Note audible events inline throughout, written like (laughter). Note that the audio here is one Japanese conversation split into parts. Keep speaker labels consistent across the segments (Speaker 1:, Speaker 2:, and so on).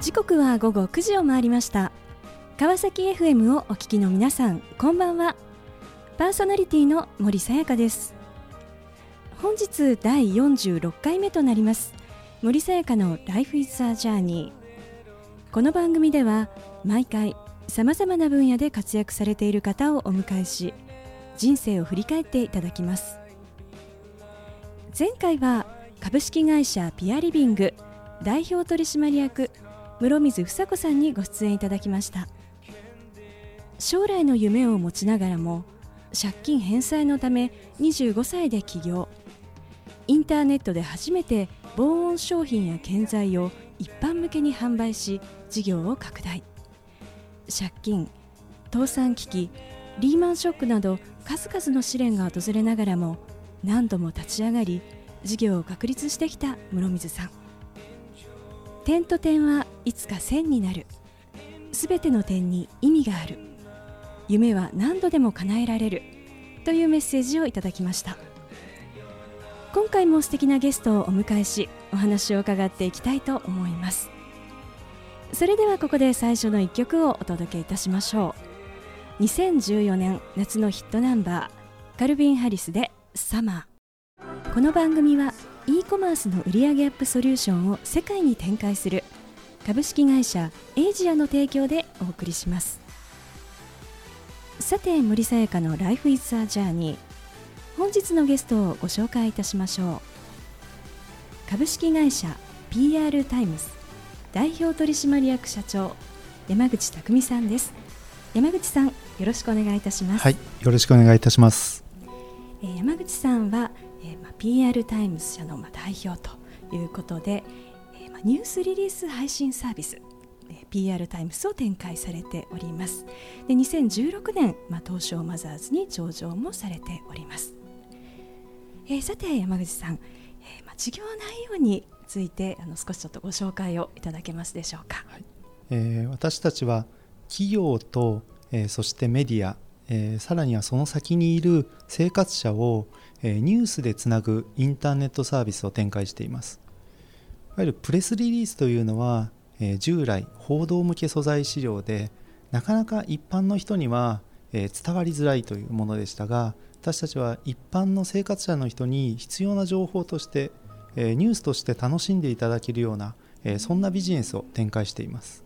Speaker 1: 時刻は午後9時を回りました。川崎 FM をお聞きの皆さんこんばんは。パーソナリティの森さやかです。本日第46回目となります。森さやかの Life is a Journey この番組では毎回さまざまな分野で活躍されている方をお迎えし人生を振り返っていただきます。前回は株式会社ピアリビング代表取締役室水房子さんにご出演いただきました。将来の夢を持ちながらも借金返済のため25歳で起業。インターネットで初めて防音商品や建材を一般向けに販売し事業を拡大。借金倒産危機リーマンショックなど数々の試練が訪れながらも何度も立ち上がり事業を確立してきた室水さん。点と点はいつか線になる。すべての点に意味がある。夢は何度でも叶えられる。というメッセージをいただきました。今回も素敵なゲストをお迎えしお話を伺っていきたいと思います。それではここで最初の一曲をお届けいたしましょう。2014年夏のヒットナンバーカルビン・ハリスで「サマー」この番組は e コマースの売上アップソリューションを世界に展開する株式会社エイジアの提供でお送りします。さて森さやかの Life is a Journey 本日のゲストをご紹介いたしましょう。株式会社 PR TIMES。代表取締役社長山口拓己さんです。山口さんよろしくお願いいたします。
Speaker 2: はいよろしくお願いいたします、
Speaker 1: えー、山口さんは、PR タイムズ社の、ま、代表ということで、ニュースリリース配信サービス PR タイムズを展開されております。で2016年、まあ、東証マザーズに上場もされております、えー、さて山口さん、えーまあ、事業内容についてあの少しちょっとご紹介をいただけますでしょうか、はい、
Speaker 2: えー、私たちは企業と、えー、そしてメディア、えー、さらにはその先にいる生活者を、えー、ニュースでつなぐインターネットサービスを展開しています。わゆるプレスリリースというのはえー、従来報道向け素材資料でなかなか一般の人には、えー、伝わりづらいというものでしたが私たちは一般の生活者の人に必要な情報として、えー、ニュースとして楽しんでいただけるような、えー、そんなビジネスを展開しています。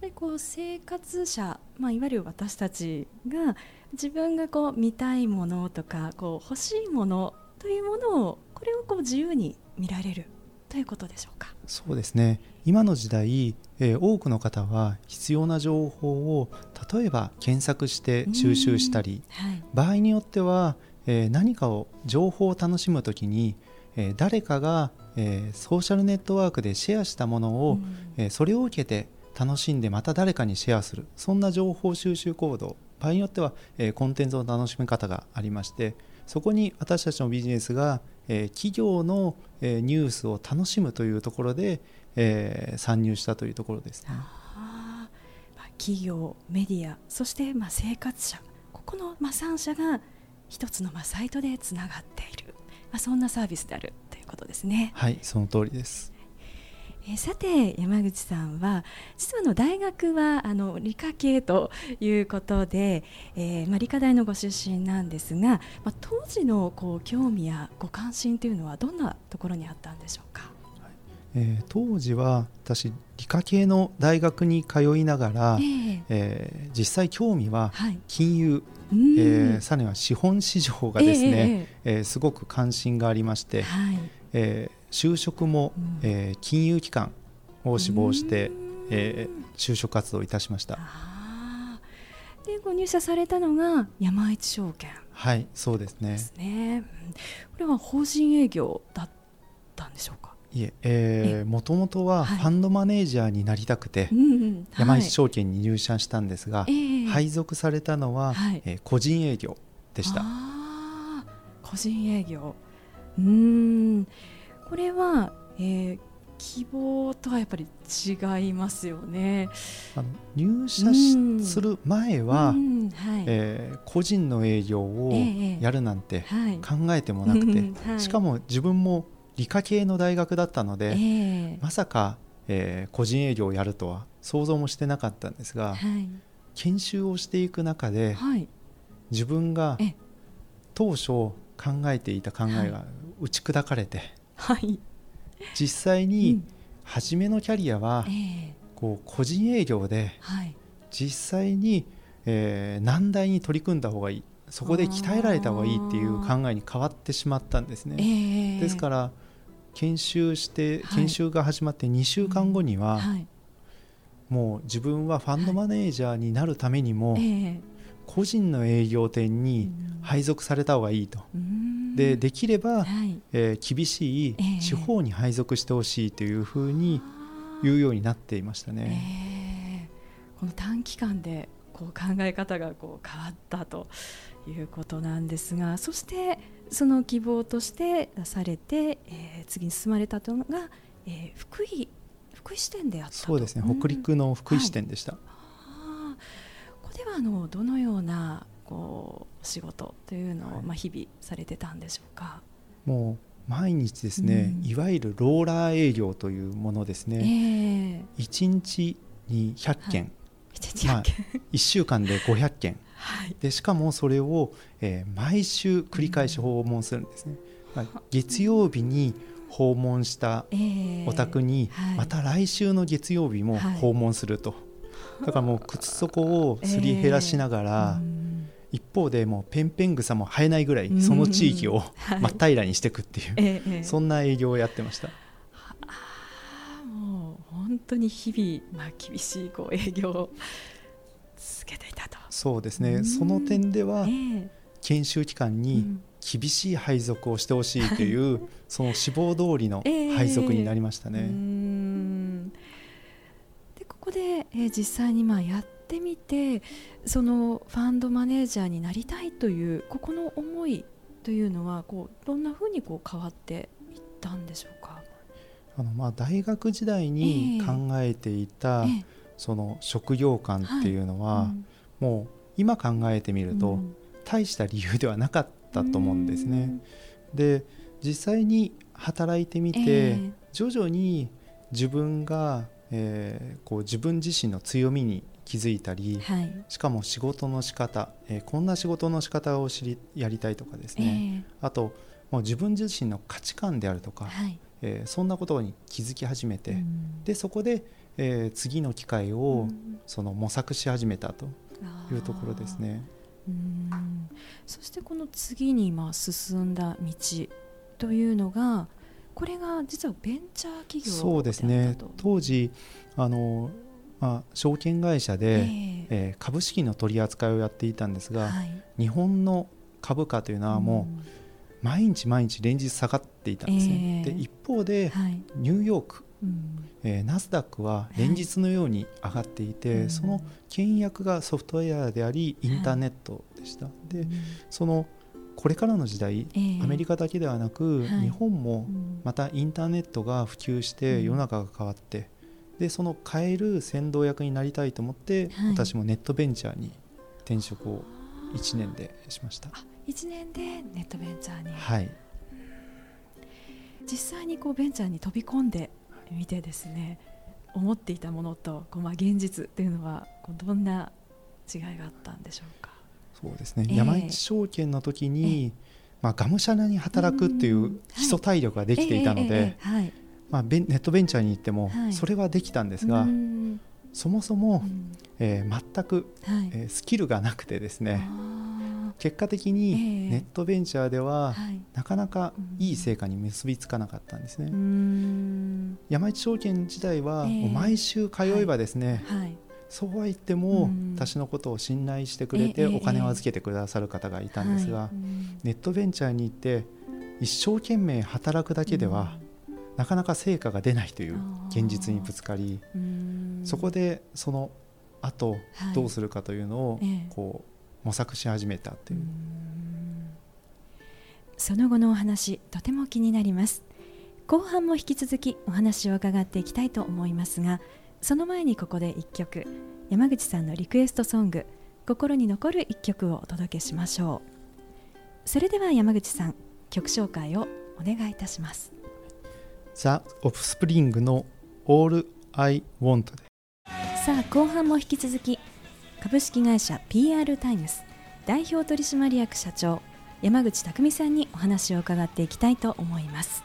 Speaker 1: でこう生活者、まあ、いわゆる私たちが自分がこう見たいものとかこう欲しいものというものをこれをこう自由に見られるということでしょうか。
Speaker 2: そうですね。今の時代、えー、多くの方は必要な情報を例えば検索して収集したり、はい、場合によっては、えー、何かを情報を楽しむときに、えー、誰かが、えー、ソーシャルネットワークでシェアしたものを、えー、それを受けて楽しんでまた誰かにシェアする。そんな情報収集行動。場合によっては、えー、コンテンツの楽しみ方がありましてそこに私たちのビジネスがえ企業の、えニュースを楽しむというところで、え参入したというところですね。
Speaker 1: まあ、企業メディアそしてまあ生活者ここのまあ3社が一つのまあサイトでつながっている、まあ、そんなサービスであるということですね。
Speaker 2: はいその通りです
Speaker 1: えさて山口さんは実はの大学はあの理科系ということで、えー、まあ、理科大のご出身なんですが、まあ、当時のこう興味やご関心というのはどんなところにあったんでしょうか？
Speaker 2: えー、当時は私理科系の大学に通いながら、えー、えー、実際興味は金融、はい、えー、さらには資本市場がですね、えー、えー、すごく関心がありまして、はい、えー就職も、うん、えー、金融機関を志望して、えー、就職活動いたしました。
Speaker 1: でご入社されたのが山一証券。
Speaker 2: はいそうですね。
Speaker 1: ですね、これは法人営業だったんでしょうか？
Speaker 2: いええー、もともとはファンドマネージャーになりたくて、はい。山一証券に入社したんですが、はい、配属されたのは、はい、えー、個人営業でした。
Speaker 1: 個人営業。うんこれは、えー、希望とはやっぱり違いますよね。
Speaker 2: あの入社し、する前は、うんはい、えー、個人の営業をやるなんて考えてもなくて、はい、しかも自分も理科系の大学だったので、えー、まさか、えー、個人営業をやるとは想像もしてなかったんですが、はい、研修をしていく中で、はい、自分が当初考えていた考えが打ち砕かれて、はい、実際に初めのキャリアは、こう個人営業で実際に、えー、難題に取り組んだ方がいい。そこで鍛えられた方がいいっていう考えに変わってしまったんですね。えー、ですから研修して研修が始まって2週間後には、はい、もう自分はファンドマネージャーになるためにも、個人の営業店に配属された方がいいと。でできれば、はい、えー、厳しい地方に配属してほしいというふうに言うようになっていましたね。
Speaker 1: えー、この短期間でこう考え方がこう変わったということなんですがそしてその希望として出されて、えー、次に進まれたというのが、えー、福井福井支店であった
Speaker 2: そうですね、北陸の福井支店でした。
Speaker 1: ではあのどのようなこう仕事というのを、はい、まあ日々されてたんでしょうか？
Speaker 2: もう毎日ですね、うん、いわゆるローラー営業というものですね。えー、1日に100件、はい、
Speaker 1: まあ、
Speaker 2: 1週間で500件。はい、でしかもそれを、えー、毎週繰り返し訪問するんですね。まあ、月曜日に訪問したお宅に、また来週の月曜日も訪問すると、だからもう靴底をすり減らしながら、一方でもうペンペン草も生えないぐらいその地域を真っ平らにしていくっていう、そんな営業をやってました。
Speaker 1: もう本当に日々、まあ、厳しいこう営業を続けていたと。
Speaker 2: そうですね。その点では、研修期間に厳しい配属をしてほしいという、(laughs) その志望通りの配属になりましたね。
Speaker 1: えー、実際にまあやってみてそのファンドマネージャーになりたいというここの思いというのはこうどんなふうにこう変わっていったんでしょうか？
Speaker 2: あのまあ大学時代に考えていた、その職業観っていうのは、もう今考えてみると、大した理由ではなかったと思うんですね。で実際に働いてみて、えー、徐々に自分が、えー、こう自分自身の強みに気づいたり、はい、しかも仕事の仕方、えー、こんな仕事の仕方を知りやりたいとかですね、えー、あともう自分自身の価値観であるとか、はい、えー、そんなことに気づき始めて、うん、でそこでえー、次の機会をその模索し始めたというところですね。
Speaker 1: うん。そしてこの次にまあ進んだ道というのがこれが実はベンチャー企業
Speaker 2: そうですね。当時あの、まあ、証券会社で、えー、えー、株式の取り扱いをやっていたんですが、はい、日本の株価というのはもう、毎日毎日連日下がっていたんですね。えー、で一方で、はい、ニューヨークえー、ナスダックは連日のように上がっていて、はい、その倹約がソフトウェアでありインターネットでした。はい、でそのこれからの時代、えー、アメリカだけではなく、はい、日本もまたインターネットが普及して世の中が変わって、でその変える先導役になりたいと思って、私もネットベンチャーに転職を1年でしました。
Speaker 1: 1年でネットベンチャーに。
Speaker 2: はい。
Speaker 1: 実際にこうベンチャーに飛び込んで見てですね思っていたものとこう、まあ、現実っていうのはこうどんな違いがあったんでしょうか？
Speaker 2: そうですね、えー、山一証券の時に、えー、まあ、がむしゃらに働くっていう基礎体力ができていたので、まあ、ネットベンチャーに行ってもそれはできたんですが、はい、そもそも、えー、全く、はい、えー、スキルがなくてですね結果的にネットベンチャーでは、なかなかいい成果に結びつかなかったんですね。山一証券自体は、毎週通えばですね、そうは言っても私のことを信頼してくれてお金を預けてくださる方がいたんですが、ネットベンチャーに行って一生懸命働くだけでは、なかなか成果が出ないという現実にぶつかりそこでその後どうするかというのをこう模索し始めたっていう。
Speaker 1: その後のお話とても気になります。後半も引き続きお話を伺っていきたいと思いますがその前にここで1曲。山口さんのリクエストソング。心に残る1曲をお届けしましょう。それでは山口さん曲紹介をお願いいたします。
Speaker 2: The Offspring の All I Want で。
Speaker 1: さあ後半も引き続き株式会社 PR タイムズ代表取締役社長山口拓己さんにお話を伺っていきたいと思います。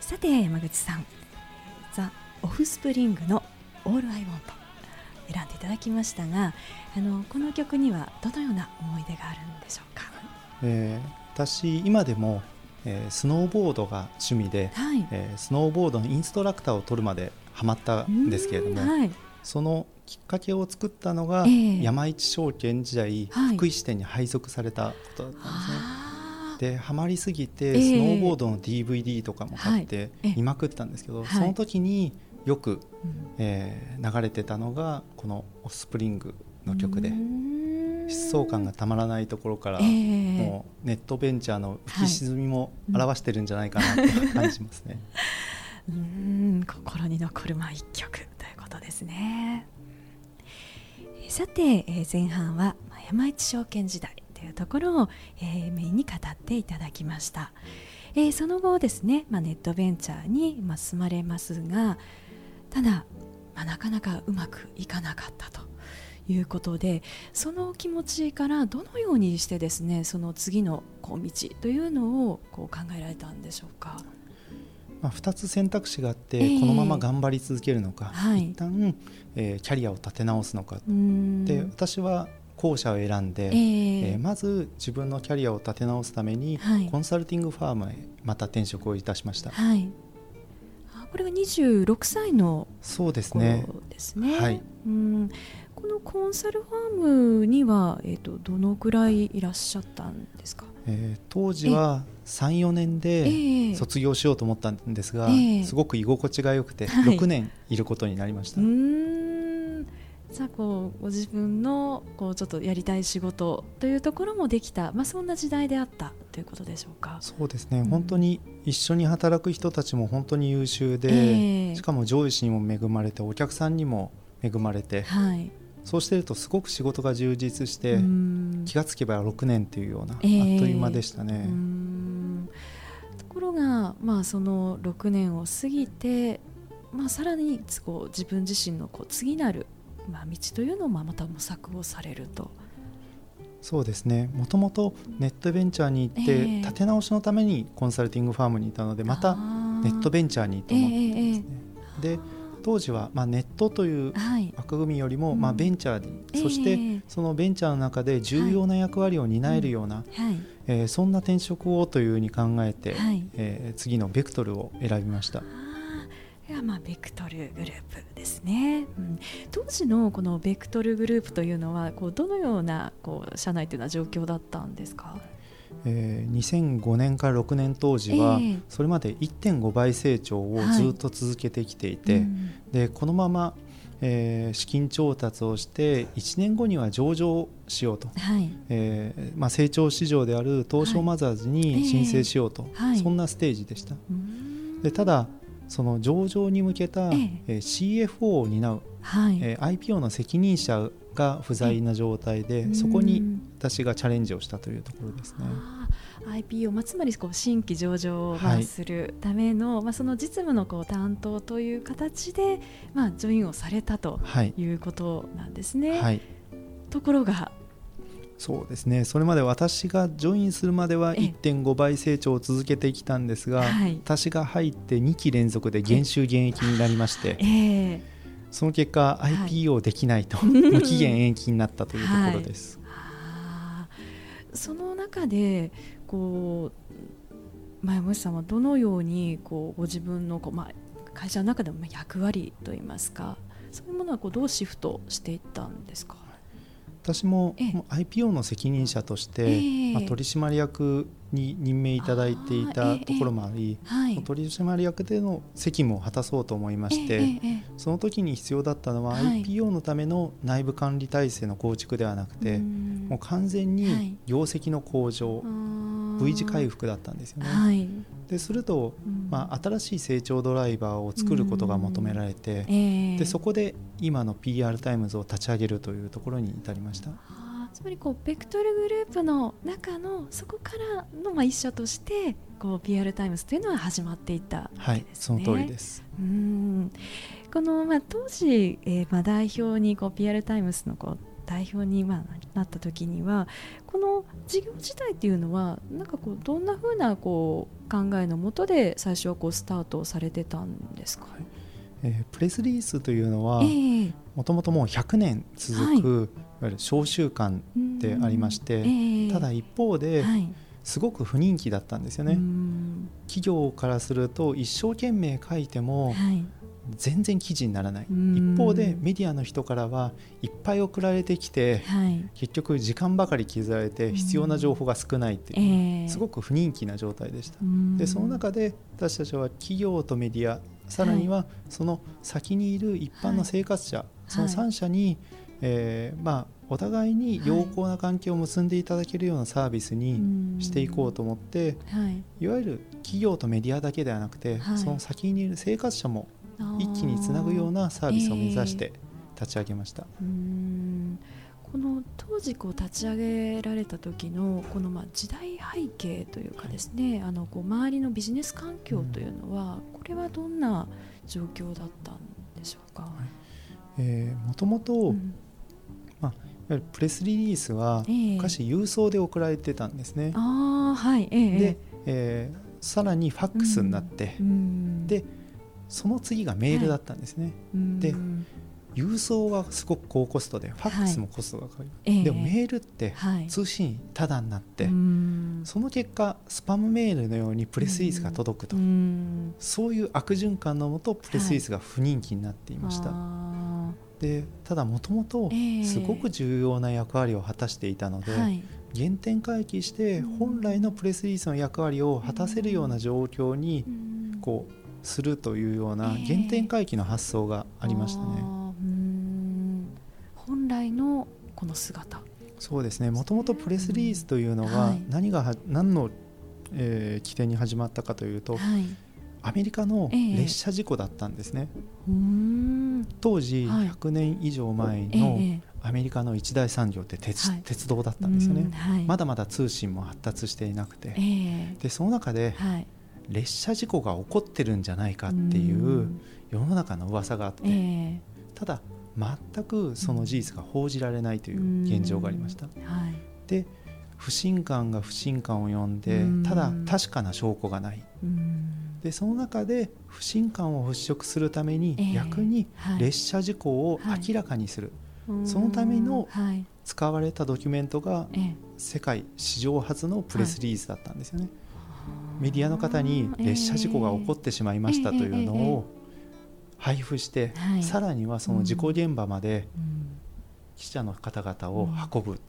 Speaker 1: さて山口さん。 The Offspring の All I Want 選んでいただきましたがあのこの曲にはどのような思い出があるんでしょうか、
Speaker 2: えー、私今でも、えー、スノーボードが趣味で、はい、えー、スノーボードのインストラクターを取るまでハマったんですけれども、はい、そのきっかけを作ったのが、えー、山一証券時代、はい、福井支店に配属されたことだったんですね。でハマりすぎて、スノーボードの DVD とかも買って見まくったんですけど、その時によく、うん、えー、流れてたのがこの「オスプリング」の曲で疾走感がたまらないところから、えー、もうネットベンチャーの浮き沈みも表してるんじゃないかなと感じますね。(laughs)
Speaker 1: うん心に残るまあ一曲ということですね。さて、えー、前半は山一証券時代というところを、えー、メインに語っていただきました。えー、その後ですね、まあ、ネットベンチャーに、まあ、進まれますがただ、まあ、なかなかうまくいかなかったということでその気持ちからどのようにしてですねその次のこう道というのをこう考えられたんでしょうか？
Speaker 2: まあ、2つ選択肢があって、えー、このまま頑張り続けるのか、はい、一旦、えー、キャリアを立て直すのかで私は後者を選んで、えー、えー、まず自分のキャリアを立て直すために、はい、コンサルティングファームへまた転職をいたしました。はい
Speaker 1: これが26歳の
Speaker 2: そうですね。
Speaker 1: ですね。はい。うんこのコンサルファームには、えーと、どのくらいいらっしゃったんですか、
Speaker 2: えー、当時は34年で卒業しようと思ったんですが、えー、すごく居心地が良くて6年いることになりました。
Speaker 1: うんさあこうご自分のこうちょっとやりたい仕事というところもできた、まあ、そんな時代であった。ということでしょうか。
Speaker 2: そうですね、うん、本当に一緒に働く人たちも本当に優秀で、えー、しかも上司にも恵まれてお客さんにも恵まれて、はい、そうしてるとすごく仕事が充実して気がつけば6年というような、あっという間でしたね。
Speaker 1: ところが、まあ、その6年を過ぎて、まあ、さらにこう自分自身のこう次なる、まあ、道というのをまた模索をされると。
Speaker 2: そうですね。もともとネットベンチャーに行って、立て直しのためにコンサルティングファームにいたのでまたネットベンチャーにと思ってですね。で当時はまあネットという枠組みよりもまあベンチャーに、うん、そしてそのベンチャーの中で重要な役割を担えるような、はい。えー、そんな転職をというふうに考えて、はい、えー、次のベクトルを選びました。
Speaker 1: いやまあベクトルグループですね、うん、当時のこのベクトルグループというのはこうどのようなこう社内というのは状況だったんですか？
Speaker 2: えー、2005年から6年当時は、それまで1.5倍成長をずっと続けてきていて、はいうん、でこのまま、えー、資金調達をして1年後には上場しようと、はい。えーまあ、成長市場である東証マザーズに申請しようと、はい、そんなステージでした。でただその上場に向けた、ええ。ー、CFO を担う、はい。えー、IPO の責任者が不在な状態でそこに私がチャレンジをしたというところですね。
Speaker 1: IPO、まあ、つまりこう新規上場をするための、はい、まあ、その実務のこう担当という形で、まあ、ジョインをされたということなんですね。はい、ところが
Speaker 2: そうですね。それまで私がジョインするまでは1.5倍成長を続けてきたんですが、はい、私が入って2期連続で減収減益になりまして。えーその結果、はい、IPO できないと (laughs) 無期限延期になったというところです。
Speaker 1: はい、その中でこう前もさんはどのようにこうご自分のこう、まあ、会社の中でも役割といいますかそういうものはこうどうシフトしていったんですか？
Speaker 2: 私も IPO の責任者として、まあ、取締役に任命いただいていたところもあり、はい、取締役での責務を果たそうと思いまして、その時に必要だったのは、はい、IPO のための内部管理体制の構築ではなくてもう完全に業績の向上、V 字回復だったんですよね。はい、ですると、まあ、新しい成長ドライバーを作ることが求められて、でそこで今の PR タイムズを立ち上げるというところに至りました。
Speaker 1: つまりこうベクトルグループの中のそこからのまあ一社としてこう PR タイムズというのは始まっていたわけですね。はい、
Speaker 2: その通りです。
Speaker 1: うんこのまあ当時、えー、まあ代表にこう PR タイムズのこう代表にまあなった時にはこの事業自体っていうのはなんかこうどんなふうなこう考えのもとで最初はこうスタートされてたんですか、はい。
Speaker 2: えー、プレスリリースというのはもともともう100年続く、はい、いわゆる商習慣でありまして、えー、ただ一方で、はい、すごく不人気だったんですよね。企業からすると一生懸命書いても、はい全然記事にならない。一方でメディアの人からはいっぱい送られてきて、はい、結局時間ばかり削られて必要な情報が少ないっていう、えー、すごく不人気な状態でした。でその中で私たちは企業とメディアさらにはその先にいる一般の生活者、はい、その3者に、えー、まあお互いに良好な関係を結んでいただけるようなサービスにしていこうと思って、はい、いわゆる企業とメディアだけではなくて、はい、その先にいる生活者も一気につなぐようなサービスを目指して立ち上げました。え
Speaker 1: ー、この当時こう立ち上げられた時のこのまあ時代背景というかですね、はい、あのこう周りのビジネス環境というのは、これはどんな状況だったんでしょうか？はい、
Speaker 2: えー、もともと、まあ、いわゆるプレスリリースは昔郵送で送られてたんですね。
Speaker 1: えー、あはい、えー、
Speaker 2: で、えー、さらにファックスになって、うん、でその次がメールだったんですね。はい、で郵送はすごく高コストでファックスもコストがかかる、はい、でもメールって通信ただになって、はい、その結果スパムメールのようにプレスリースが届くと。そういう悪循環のもとプレスリースが不人気になっていました、はい、でただもともとすごく重要な役割を果たしていたので、原点回帰して本来のプレスリリースの役割を果たせるような状況にこうするというような原点回帰の発想がありましたね。え
Speaker 1: ー、本来のこの姿。
Speaker 2: そうですね。もともとプレスリリースというのが何がは、何の、えー、起点に始まったかというと、はい、アメリカの列車事故だったんですね。えー、当時100年以上前のアメリカの一大産業って鉄はい、鉄道だったんですよね、はい、まだまだ通信も発達していなくて、えー、でその中で、列車事故が起こってるんじゃないかっていう世の中の噂があって、えー、ただ全くその事実が報じられないという現状がありました。はい、で不信感が不信感を呼んでただ確かな証拠がない。でその中で不信感を払拭するために逆に列車事故を明らかにする、はいはい、そのための使われたドキュメントが世界史上初のプレスリリースだったんですよね。メディアの方に列車事故が起こってしまいましたというのを配布して、さらにはその事故現場まで記者の方々を運ぶ、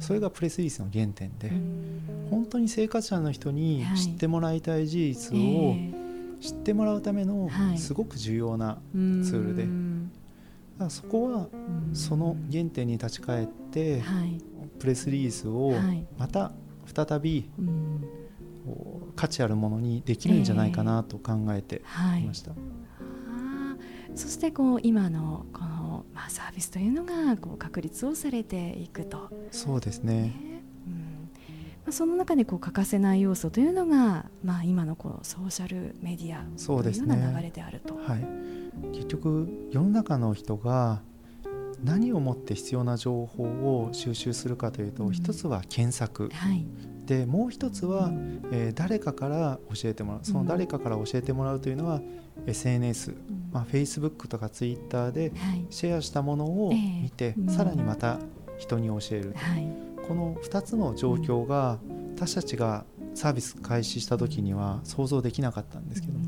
Speaker 2: それがプレスリリースの原点で、本当に生活者の人に知ってもらいたい事実を知ってもらうためのすごく重要なツールで。だからそこはその原点に立ち返って、プレスリリースをまた再び価値あるものにできるんじゃないかなと考えてい。ました。えー。
Speaker 1: はい、そしてこう今のこの、まあ、サービスというのがこう確立をされていくと。
Speaker 2: そうですね、
Speaker 1: うん。まあ、その中でこう欠かせない要素というのが、まあ、今のこのソーシャルメディアというような流れであると。ね、はい、
Speaker 2: 結局世の中の人が何をもって必要な情報を収集するかというと、うん、一つは検索、はい、でもう一つは、えー、誰かから教えてもらう。その誰かから教えてもらうというのは、SNS、まあ、Facebook とか Twitter でシェアしたものを見て、はい、さらにまた人に教える、はい、この2つの状況が私たちがサービス開始した時には想像できなかったんですけど、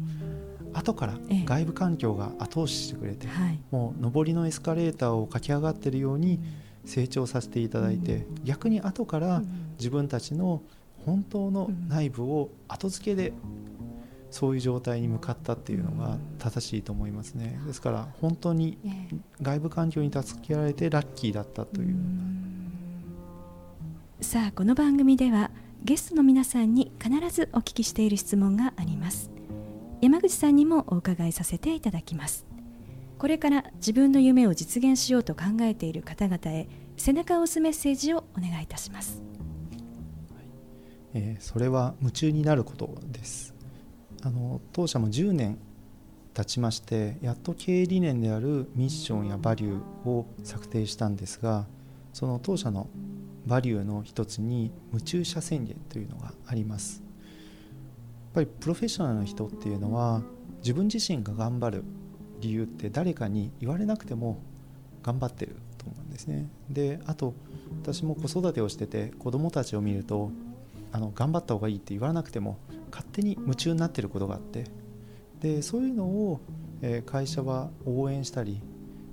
Speaker 2: 後から外部環境が後押ししてくれて、もう上りのエスカレーターを駆け上がっているように、成長させていただいて、逆に後から自分たちの本当の内部を後付けでそういう状態に向かったっていうのが正しいと思いますね。ですから本当に外部環境に助けられてラッキーだったという。
Speaker 1: さあこの番組ではゲストの皆さんに必ずお聞きしている質問があります。山口さんにもお伺いさせていただきますこれから自分の夢を実現しようと考えている方々へ背中を押すメッセージをお願いいたします、
Speaker 2: えー、それは夢中になることです。あの当社も10年経ちましてやっと経営理念であるミッションやバリューを策定したんですがその当社のバリューの一つに夢中者宣言というのがあります。やっぱりプロフェッショナルの人っていうのは自分自身が頑張る理由って誰かに言われなくても頑張ってると思うんですね。であと私も子育てをしてて子供たちを見るとあの頑張った方がいいって言わなくても勝手に夢中になってることがあって。でそういうのを、え会社は応援したり、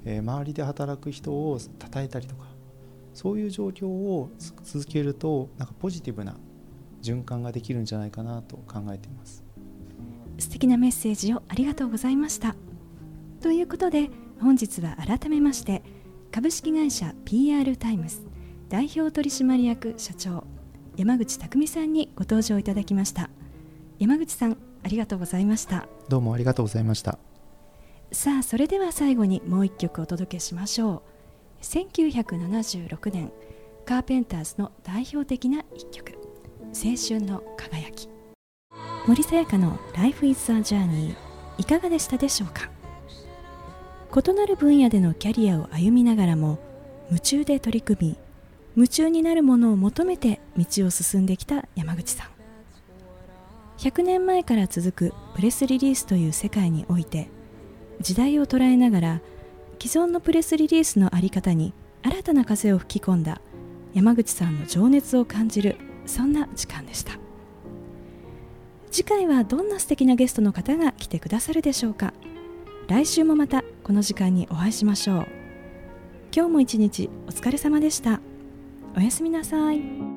Speaker 2: え周りで働く人を称えたりとかそういう状況を続けるとなんかポジティブな循環ができるんじゃないかなと考えています。
Speaker 1: 素敵なメッセージをありがとうございました。ということで本日は改めまして株式会社 PR タイムズ代表取締役社長山口拓己さんにご登場いただきました。山口さんありがとうございました。
Speaker 2: どうもありがとうございました。
Speaker 1: さあそれでは最後にもう一曲お届けしましょう。1976年カーペンターズの代表的な一曲「青春の輝き」森さやかの「Life is a Journey」いかがでしたでしょうか？異なる分野でのキャリアを歩みながらも夢中で取り組み夢中になるものを求めて道を進んできた山口さん。100年前から続くプレスリリースという世界において時代を捉えながら既存のプレスリリースの在り方に新たな風を吹き込んだ山口さんの情熱を感じるそんな時間でした。次回はどんな素敵なゲストの方が来てくださるでしょうか。来週もまたこの時間にお会いしましょう今日も一日お疲れ様でしたおやすみなさい。